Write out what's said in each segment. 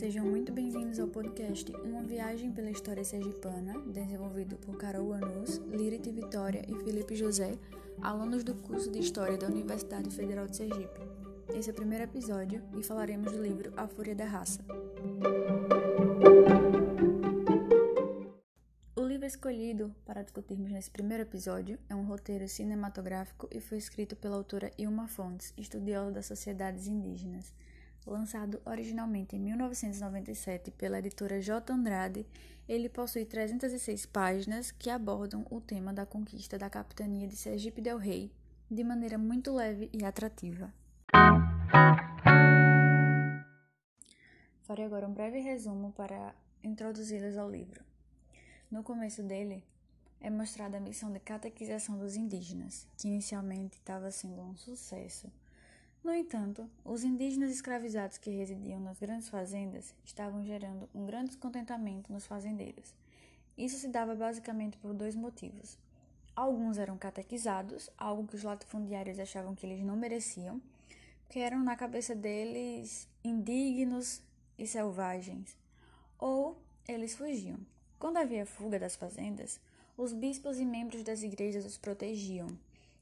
Sejam muito bem-vindos ao podcast Uma Viagem pela História Sergipana, desenvolvido por Carol Anus, Lirite Vitória e Felipe José, alunos do curso de História da Universidade Federal de Sergipe. Esse é o primeiro episódio e falaremos do livro A Fúria da Raça. O livro escolhido para discutirmos nesse primeiro episódio é um roteiro cinematográfico e foi escrito pela autora Ilma Fontes, estudiosa das sociedades indígenas. Lançado originalmente em 1997 pela editora J. Andrade, ele possui 306 páginas que abordam o tema da conquista da capitania de Sergipe del Rei de maneira muito leve e atrativa. Farei agora um breve resumo para introduzi-los ao livro. No começo dele, é mostrada a missão de catequização dos indígenas, que inicialmente estava sendo um sucesso no entanto, os indígenas escravizados que residiam nas grandes fazendas estavam gerando um grande descontentamento nos fazendeiros. Isso se dava basicamente por dois motivos. Alguns eram catequizados, algo que os latifundiários achavam que eles não mereciam, que eram na cabeça deles indignos e selvagens, ou eles fugiam. Quando havia fuga das fazendas, os bispos e membros das igrejas os protegiam,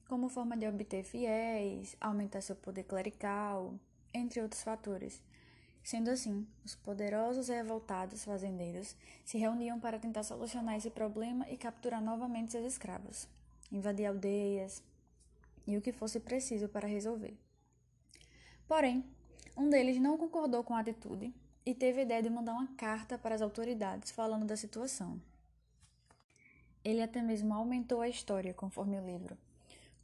como forma de obter fiéis, aumentar seu poder clerical, entre outros fatores. Sendo assim, os poderosos e revoltados fazendeiros se reuniam para tentar solucionar esse problema e capturar novamente seus escravos, invadir aldeias e o que fosse preciso para resolver. Porém, um deles não concordou com a atitude e teve a ideia de mandar uma carta para as autoridades falando da situação. Ele até mesmo aumentou a história conforme o livro,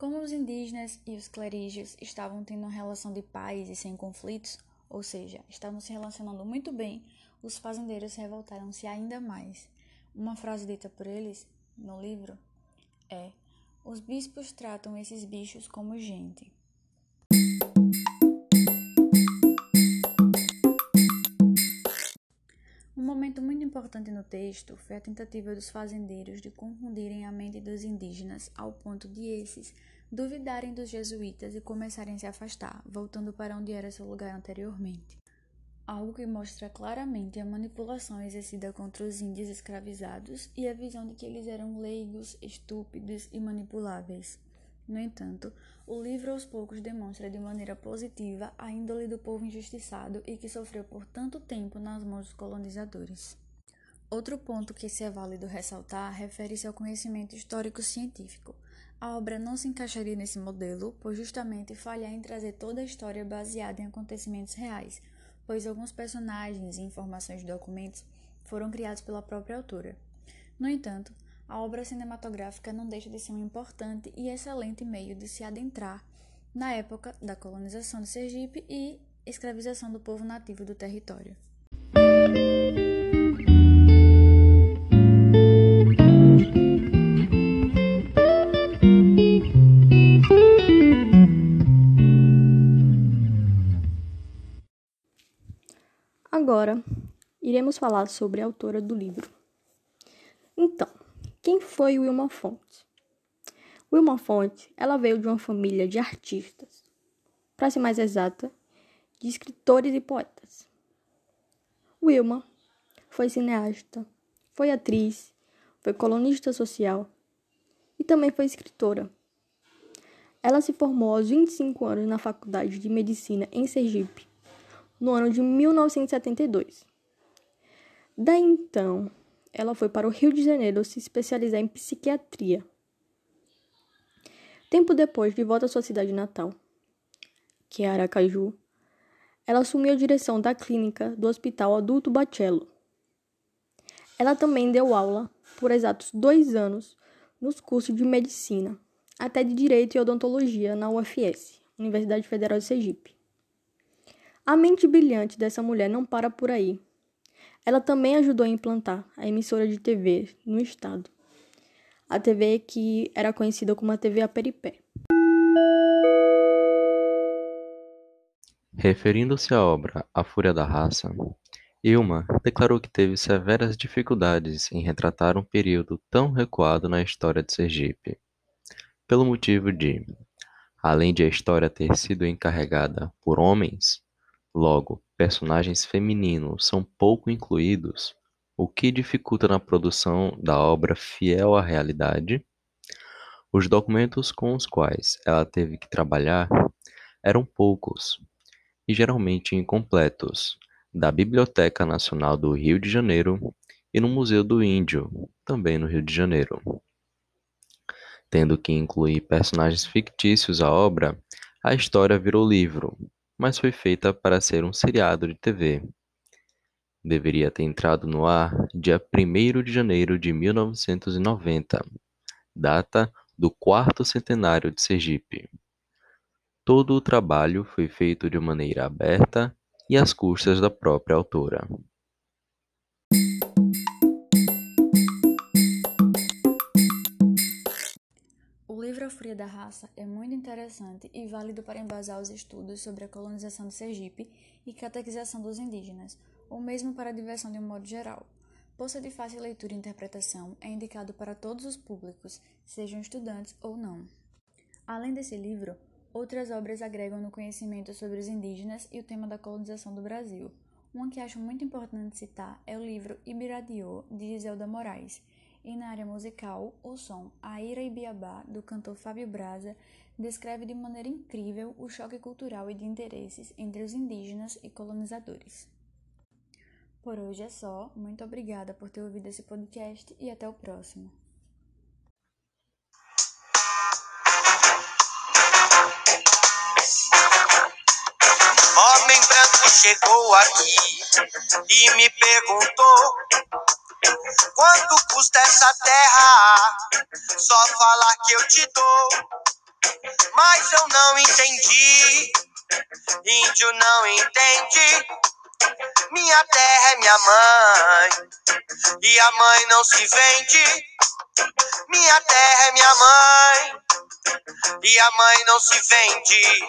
como os indígenas e os clerígios estavam tendo uma relação de paz e sem conflitos, ou seja, estavam se relacionando muito bem, os fazendeiros revoltaram-se ainda mais. Uma frase dita por eles no livro é: Os bispos tratam esses bichos como gente. Um momento muito importante no texto foi a tentativa dos fazendeiros de confundirem a mente dos indígenas ao ponto de esses duvidarem dos jesuítas e começarem a se afastar, voltando para onde era seu lugar anteriormente. Algo que mostra claramente a manipulação exercida contra os índios escravizados e a visão de que eles eram leigos, estúpidos e manipuláveis. No entanto, o livro aos poucos demonstra de maneira positiva a índole do povo injustiçado e que sofreu por tanto tempo nas mãos dos colonizadores. Outro ponto que se é válido ressaltar refere-se ao conhecimento histórico-científico. A obra não se encaixaria nesse modelo, por justamente falhar em trazer toda a história baseada em acontecimentos reais, pois alguns personagens e informações de documentos foram criados pela própria autora. No entanto, a obra cinematográfica não deixa de ser um importante e excelente meio de se adentrar na época da colonização de Sergipe e escravização do povo nativo do território. Agora, iremos falar sobre a autora do livro. Então, quem foi Wilma Fonte? Wilma Fonte, ela veio de uma família de artistas, para ser mais exata, de escritores e poetas. Wilma foi cineasta, foi atriz, foi colunista social e também foi escritora. Ela se formou aos 25 anos na Faculdade de Medicina em Sergipe no ano de 1972. Daí então, ela foi para o Rio de Janeiro se especializar em psiquiatria. Tempo depois, de volta à sua cidade natal, que é Aracaju, ela assumiu a direção da clínica do Hospital Adulto Bachello. Ela também deu aula por exatos dois anos nos cursos de medicina, até de direito e odontologia na UFS, Universidade Federal de Sergipe. A mente brilhante dessa mulher não para por aí. Ela também ajudou a implantar a emissora de TV no estado. A TV que era conhecida como a TV Aperipé. Referindo-se à obra A Fúria da Raça, Ilma declarou que teve severas dificuldades em retratar um período tão recuado na história de Sergipe, pelo motivo de, além de a história ter sido encarregada por homens, Logo, personagens femininos são pouco incluídos, o que dificulta na produção da obra fiel à realidade. Os documentos com os quais ela teve que trabalhar eram poucos e geralmente incompletos, da Biblioteca Nacional do Rio de Janeiro e no Museu do Índio, também no Rio de Janeiro. Tendo que incluir personagens fictícios à obra, a história virou livro, mas foi feita para ser um seriado de TV. Deveria ter entrado no ar dia 1 de janeiro de 1990, data do quarto centenário de Sergipe. Todo o trabalho foi feito de maneira aberta e às custas da própria autora. Livro A Fúria da Raça é muito interessante e válido para embasar os estudos sobre a colonização de Sergipe e catequização dos indígenas, ou mesmo para a diversão de um modo geral. Por ser de fácil leitura e interpretação, é indicado para todos os públicos, sejam estudantes ou não. Além desse livro, outras obras agregam no conhecimento sobre os indígenas e o tema da colonização do Brasil. Uma que acho muito importante citar é o livro Ibiradiô, de Giselda Moraes, e na área musical, o som Aira e Biabá, do cantor Fábio Braza, descreve de maneira incrível o choque cultural e de interesses entre os indígenas e colonizadores. Por hoje é só. Muito obrigada por ter ouvido esse podcast e até o próximo. Homem branco chegou aqui e me perguntou Quanto custa essa terra? Só falar que eu te dou. Mas eu não entendi. Índio não entende. Minha terra é minha mãe. E a mãe não se vende. Minha terra é minha mãe. E a mãe não se vende.